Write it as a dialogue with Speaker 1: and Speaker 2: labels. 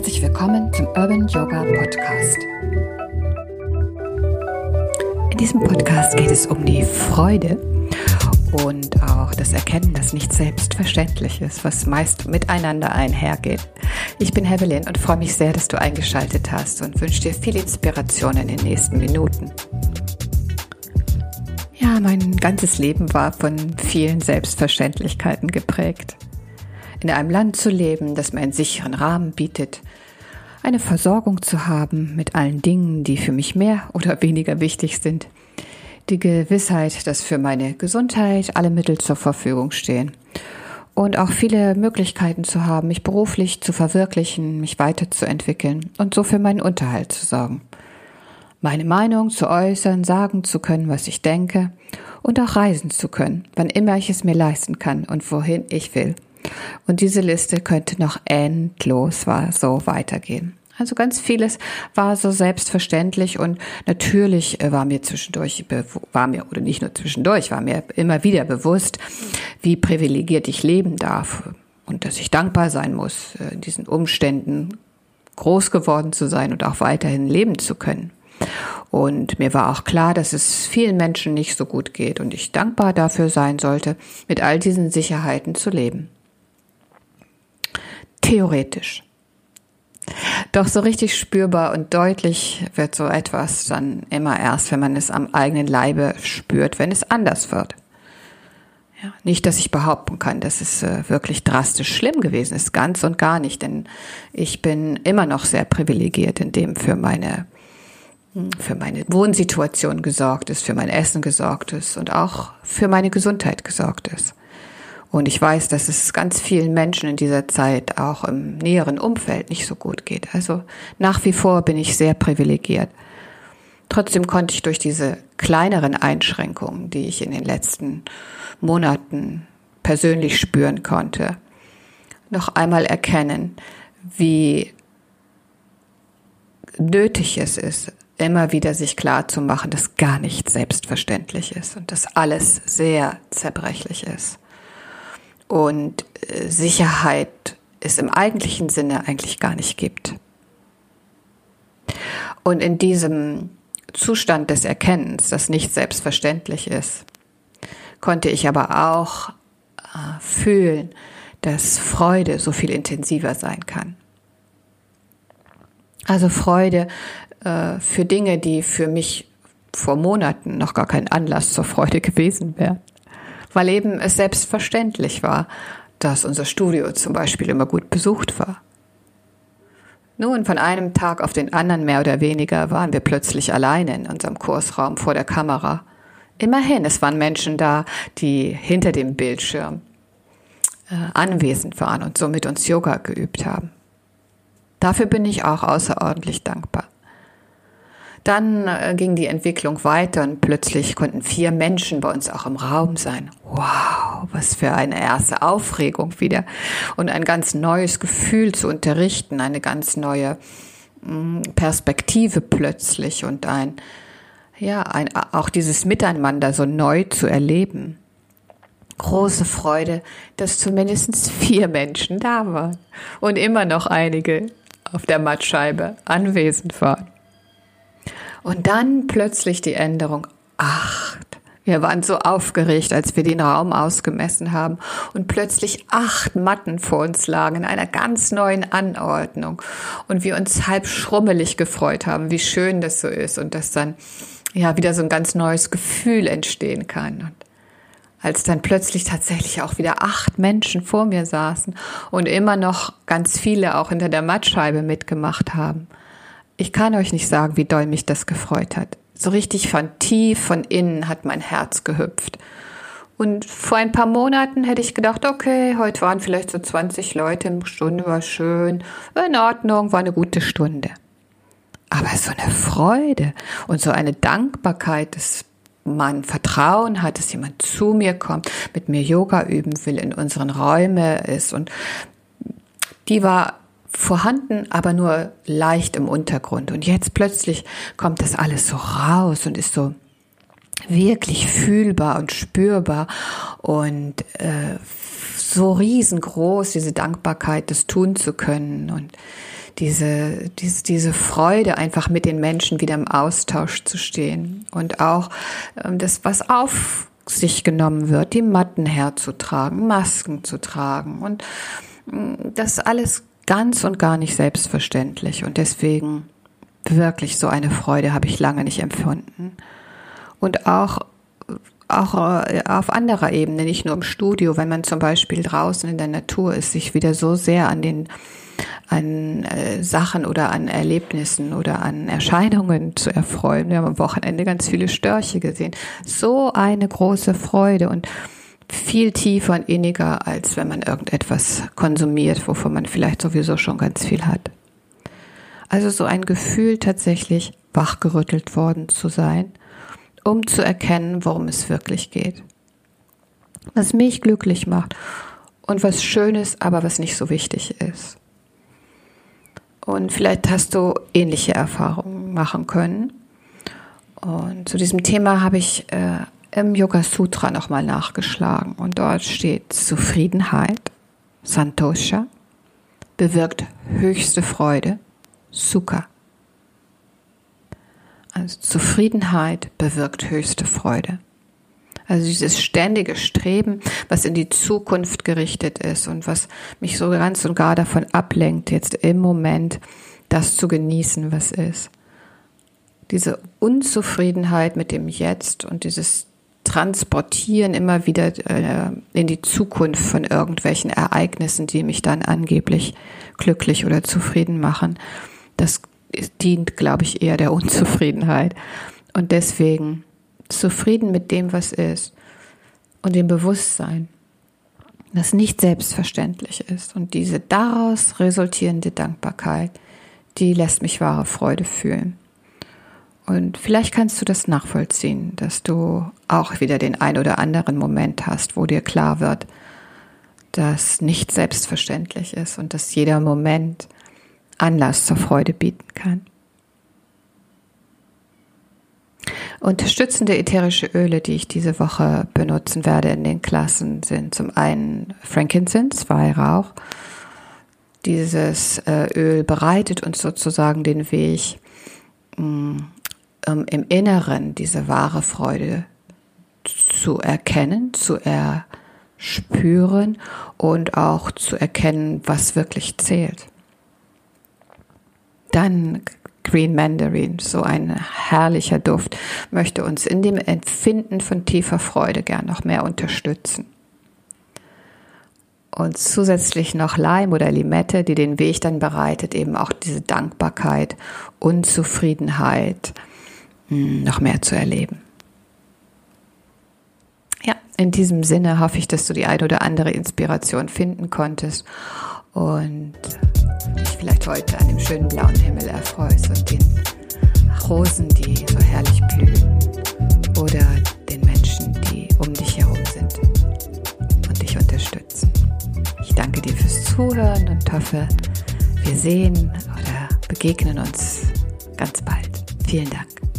Speaker 1: Herzlich willkommen zum Urban Yoga Podcast. In diesem Podcast geht es um die Freude und auch das Erkennen, dass nicht selbstverständlich ist, was meist miteinander einhergeht. Ich bin Hevelin und freue mich sehr, dass du eingeschaltet hast und wünsche dir viel Inspiration in den nächsten Minuten. Ja, mein ganzes Leben war von vielen Selbstverständlichkeiten geprägt in einem Land zu leben, das mir einen sicheren Rahmen bietet, eine Versorgung zu haben mit allen Dingen, die für mich mehr oder weniger wichtig sind, die Gewissheit, dass für meine Gesundheit alle Mittel zur Verfügung stehen und auch viele Möglichkeiten zu haben, mich beruflich zu verwirklichen, mich weiterzuentwickeln und so für meinen Unterhalt zu sorgen. Meine Meinung zu äußern, sagen zu können, was ich denke und auch reisen zu können, wann immer ich es mir leisten kann und wohin ich will. Und diese Liste könnte noch endlos so weitergehen. Also ganz vieles war so selbstverständlich und natürlich äh, war mir zwischendurch, war mir, oder nicht nur zwischendurch, war mir immer wieder bewusst, wie privilegiert ich leben darf und dass ich dankbar sein muss, äh, in diesen Umständen groß geworden zu sein und auch weiterhin leben zu können. Und mir war auch klar, dass es vielen Menschen nicht so gut geht und ich dankbar dafür sein sollte, mit all diesen Sicherheiten zu leben theoretisch. Doch so richtig spürbar und deutlich wird so etwas dann immer erst, wenn man es am eigenen Leibe spürt, wenn es anders wird. Ja, nicht, dass ich behaupten kann, dass es äh, wirklich drastisch schlimm gewesen ist, ganz und gar nicht, denn ich bin immer noch sehr privilegiert, indem für meine hm, für meine Wohnsituation gesorgt ist, für mein Essen gesorgt ist und auch für meine Gesundheit gesorgt ist. Und ich weiß, dass es ganz vielen Menschen in dieser Zeit auch im näheren Umfeld nicht so gut geht. Also nach wie vor bin ich sehr privilegiert. Trotzdem konnte ich durch diese kleineren Einschränkungen, die ich in den letzten Monaten persönlich spüren konnte, noch einmal erkennen, wie nötig es ist, immer wieder sich klar zu machen, dass gar nicht selbstverständlich ist und dass alles sehr zerbrechlich ist und äh, Sicherheit es im eigentlichen Sinne eigentlich gar nicht gibt. Und in diesem Zustand des Erkennens, das nicht selbstverständlich ist, konnte ich aber auch äh, fühlen, dass Freude so viel intensiver sein kann. Also Freude äh, für Dinge, die für mich vor Monaten noch gar kein Anlass zur Freude gewesen wären weil eben es selbstverständlich war, dass unser Studio zum Beispiel immer gut besucht war. Nun, von einem Tag auf den anderen mehr oder weniger waren wir plötzlich alleine in unserem Kursraum vor der Kamera. Immerhin, es waren Menschen da, die hinter dem Bildschirm äh, anwesend waren und so mit uns Yoga geübt haben. Dafür bin ich auch außerordentlich dankbar. Dann äh, ging die Entwicklung weiter und plötzlich konnten vier Menschen bei uns auch im Raum sein. Wow, was für eine erste Aufregung wieder und ein ganz neues Gefühl zu unterrichten, eine ganz neue mm, Perspektive plötzlich und ein, ja, ein, auch dieses Miteinander so neu zu erleben. Große Freude, dass zumindest vier Menschen da waren und immer noch einige auf der Mattscheibe anwesend waren. Und dann plötzlich die Änderung. Acht. Wir waren so aufgeregt, als wir den Raum ausgemessen haben. Und plötzlich acht Matten vor uns lagen in einer ganz neuen Anordnung. Und wir uns halb schrummelig gefreut haben, wie schön das so ist. Und dass dann ja wieder so ein ganz neues Gefühl entstehen kann. Und als dann plötzlich tatsächlich auch wieder acht Menschen vor mir saßen und immer noch ganz viele auch hinter der Mattscheibe mitgemacht haben, ich kann euch nicht sagen, wie doll mich das gefreut hat. So richtig von tief, von innen hat mein Herz gehüpft. Und vor ein paar Monaten hätte ich gedacht, okay, heute waren vielleicht so 20 Leute, eine Stunde war schön, in Ordnung, war eine gute Stunde. Aber so eine Freude und so eine Dankbarkeit, dass man Vertrauen hat, dass jemand zu mir kommt, mit mir Yoga üben will, in unseren Räumen ist und die war vorhanden, aber nur leicht im Untergrund. Und jetzt plötzlich kommt das alles so raus und ist so wirklich fühlbar und spürbar und äh, so riesengroß, diese Dankbarkeit, das tun zu können und diese, diese, diese Freude, einfach mit den Menschen wieder im Austausch zu stehen und auch ähm, das, was auf sich genommen wird, die Matten herzutragen, Masken zu tragen und mm, das alles ganz und gar nicht selbstverständlich und deswegen wirklich so eine Freude habe ich lange nicht empfunden. Und auch auch äh, auf anderer Ebene, nicht nur im Studio, wenn man zum Beispiel draußen in der Natur ist, sich wieder so sehr an den an äh, Sachen oder an Erlebnissen oder an Erscheinungen zu erfreuen. Wir haben am Wochenende ganz viele Störche gesehen. So eine große Freude und viel tiefer und inniger, als wenn man irgendetwas konsumiert, wovon man vielleicht sowieso schon ganz viel hat. Also so ein Gefühl tatsächlich wachgerüttelt worden zu sein um zu erkennen, worum es wirklich geht. Was mich glücklich macht und was schön ist, aber was nicht so wichtig ist. Und vielleicht hast du ähnliche Erfahrungen machen können. Und zu diesem Thema habe ich äh, im Yoga Sutra nochmal nachgeschlagen. Und dort steht Zufriedenheit, Santosha, bewirkt höchste Freude, Sukha. Also Zufriedenheit bewirkt höchste Freude. Also dieses ständige Streben, was in die Zukunft gerichtet ist und was mich so ganz und gar davon ablenkt, jetzt im Moment das zu genießen, was ist. Diese Unzufriedenheit mit dem Jetzt und dieses Transportieren immer wieder äh, in die Zukunft von irgendwelchen Ereignissen, die mich dann angeblich glücklich oder zufrieden machen, das dient, glaube ich, eher der Unzufriedenheit. Und deswegen zufrieden mit dem, was ist und dem Bewusstsein, das nicht selbstverständlich ist. Und diese daraus resultierende Dankbarkeit, die lässt mich wahre Freude fühlen. Und vielleicht kannst du das nachvollziehen, dass du auch wieder den ein oder anderen Moment hast, wo dir klar wird, dass nicht selbstverständlich ist und dass jeder Moment Anlass zur Freude bieten kann. Unterstützende ätherische Öle, die ich diese Woche benutzen werde in den Klassen, sind zum einen Frankincense, Weihrauch. Dieses äh, Öl bereitet uns sozusagen den Weg, um im Inneren diese wahre Freude zu erkennen, zu erspüren und auch zu erkennen, was wirklich zählt. Dann Green Mandarin, so ein herrlicher Duft, möchte uns in dem Empfinden von tiefer Freude gern noch mehr unterstützen. Und zusätzlich noch Leim oder Limette, die den Weg dann bereitet, eben auch diese Dankbarkeit, Unzufriedenheit noch mehr zu erleben. Ja, in diesem Sinne hoffe ich, dass du die ein oder andere Inspiration finden konntest und dich vielleicht heute an dem schönen blauen Himmel erfreust und den Rosen, die so herrlich blühen oder den Menschen, die um dich herum sind und dich unterstützen. Ich danke dir fürs Zuhören und hoffe, wir sehen oder begegnen uns ganz bald. Vielen Dank.